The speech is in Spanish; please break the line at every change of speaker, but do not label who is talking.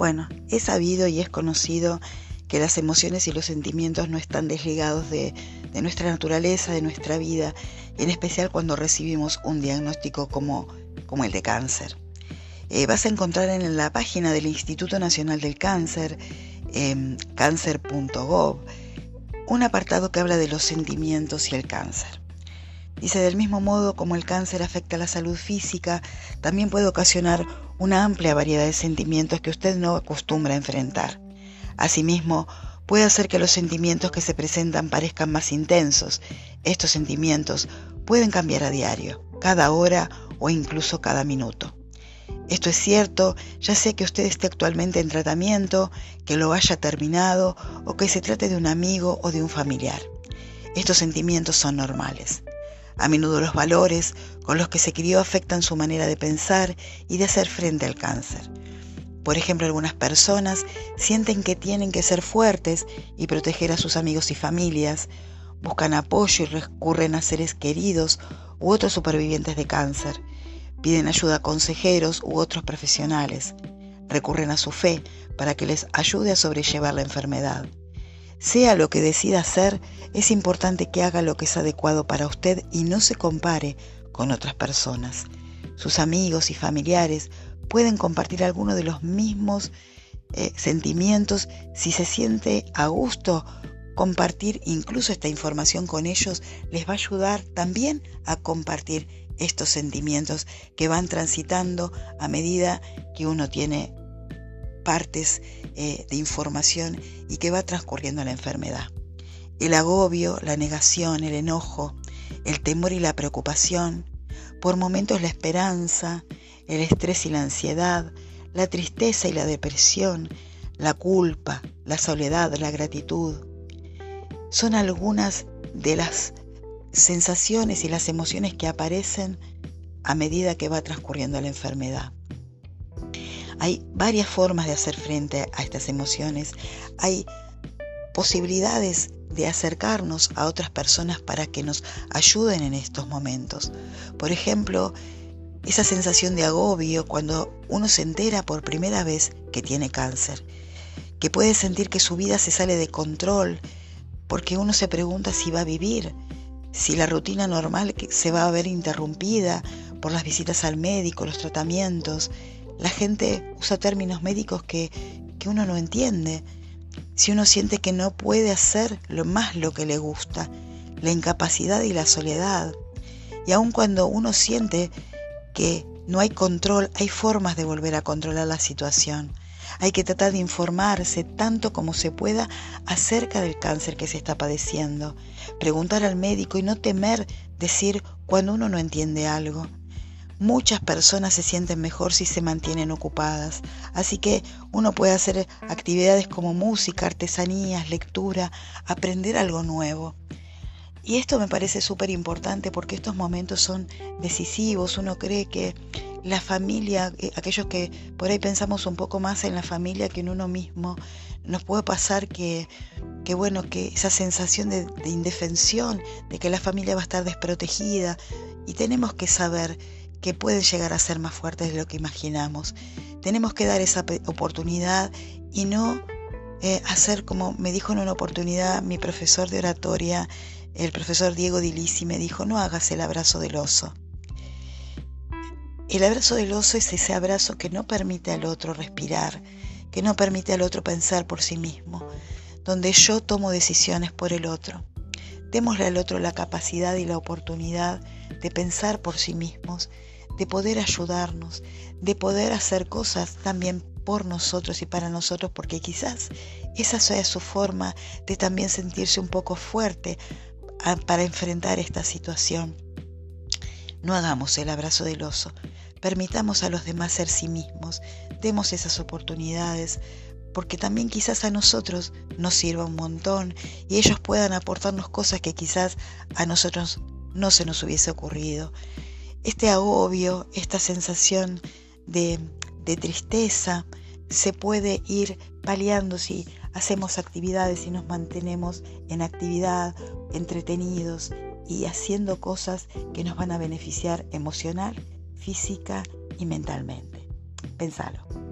Bueno, es sabido y es conocido que las emociones y los sentimientos no están desligados de, nuestra naturaleza, de nuestra vida, en especial cuando recibimos un diagnóstico como, el de cáncer. Eh, vas a encontrar en la página del Instituto Nacional del Cáncer, eh, cáncer.gov, un apartado que habla de los sentimientos y el cáncer. Dice, del mismo modo como el cáncer afecta la salud física, también puede ocasionar una amplia variedad de sentimientos que usted no acostumbra a enfrentar. Asimismo, puede hacer que los sentimientos que se presentan parezcan más intensos. Estos sentimientos pueden cambiar a diario, cada hora o incluso cada minuto. Esto es cierto, ya sea que usted esté actualmente en tratamiento, que lo haya terminado o que se trate de un amigo o de un familiar. Estos sentimientos son normales. A menudo los valores con los que se crió afectan su manera de pensar y de hacer frente al cáncer. Por ejemplo, algunas personas sienten que tienen que ser fuertes y proteger a sus amigos y familias, buscan apoyo y recurren a seres queridos u otros supervivientes de cáncer Piden ayuda a consejeros u otros profesionales. Recurren a su fe para que les ayude a sobrellevar la enfermedad. Sea lo que decida hacer, es importante que haga lo que es adecuado para usted y no se compare con otras personas. Sus amigos y familiares pueden compartir algunos de los mismos eh, sentimientos si se siente a gusto compartir incluso esta información con ellos les va a ayudar también a compartir estos sentimientos que van transitando a medida que uno tiene partes eh, de información y que va transcurriendo la enfermedad. El agobio, la negación, el enojo, el temor y la preocupación, por momentos la esperanza, el estrés y la ansiedad, la tristeza y la depresión, la culpa, la soledad, la gratitud, son algunas de las sensaciones y las emociones que aparecen a medida que va transcurriendo la enfermedad. Hay varias formas de hacer frente a estas emociones. Hay posibilidades de acercarnos a otras personas para que nos ayuden en estos momentos. Por ejemplo, esa sensación de agobio cuando uno se entera por primera vez que tiene cáncer, que puede sentir que su vida se sale de control, porque uno se pregunta si va a vivir, si la rutina normal se va a ver interrumpida por las visitas al médico, los tratamientos. La gente usa términos médicos que, que uno no entiende. Si uno siente que no puede hacer lo más lo que le gusta, la incapacidad y la soledad. Y aun cuando uno siente que no hay control, hay formas de volver a controlar la situación. Hay que tratar de informarse tanto como se pueda acerca del cáncer que se está padeciendo. Preguntar al médico y no temer decir cuando uno no entiende algo. Muchas personas se sienten mejor si se mantienen ocupadas, así que uno puede hacer actividades como música, artesanías, lectura, aprender algo nuevo. Y esto me parece súper importante porque estos momentos son decisivos. Uno cree que la familia, eh, aquellos que por ahí pensamos un poco más en la familia que en uno mismo, nos puede pasar que, que bueno, que esa sensación de, de, indefensión, de que la familia va a estar desprotegida, y tenemos que saber que pueden llegar a ser más fuertes de lo que imaginamos. Tenemos que dar esa oportunidad y no eh, hacer como me dijo en una oportunidad mi profesor de oratoria, el profesor Diego Dilisi, me dijo, no hagas el abrazo del oso. El abrazo del oso es ese abrazo que no permite al otro respirar, que no permite al otro pensar por sí mismo, donde yo tomo decisiones por el otro. Démosle al otro la capacidad y la oportunidad de pensar por sí mismos, de poder ayudarnos, de poder hacer cosas también por nosotros y para nosotros, porque quizás esa sea su forma de también sentirse un poco fuerte ah, para enfrentar esta situación. No hagamos el abrazo del oso, permitamos a los demás ser sí mismos, demos esas oportunidades, porque también quizás a nosotros nos sirva un montón y ellos puedan aportarnos cosas que quizás a nosotros no se nos hubiese ocurrido. Este agobio, esta sensación de, de tristeza, se puede ir paliando si hacemos actividades y nos mantenemos en actividad, entretenidos y haciendo cosas que nos van a beneficiar emocional, física y mentalmente. Pensalo.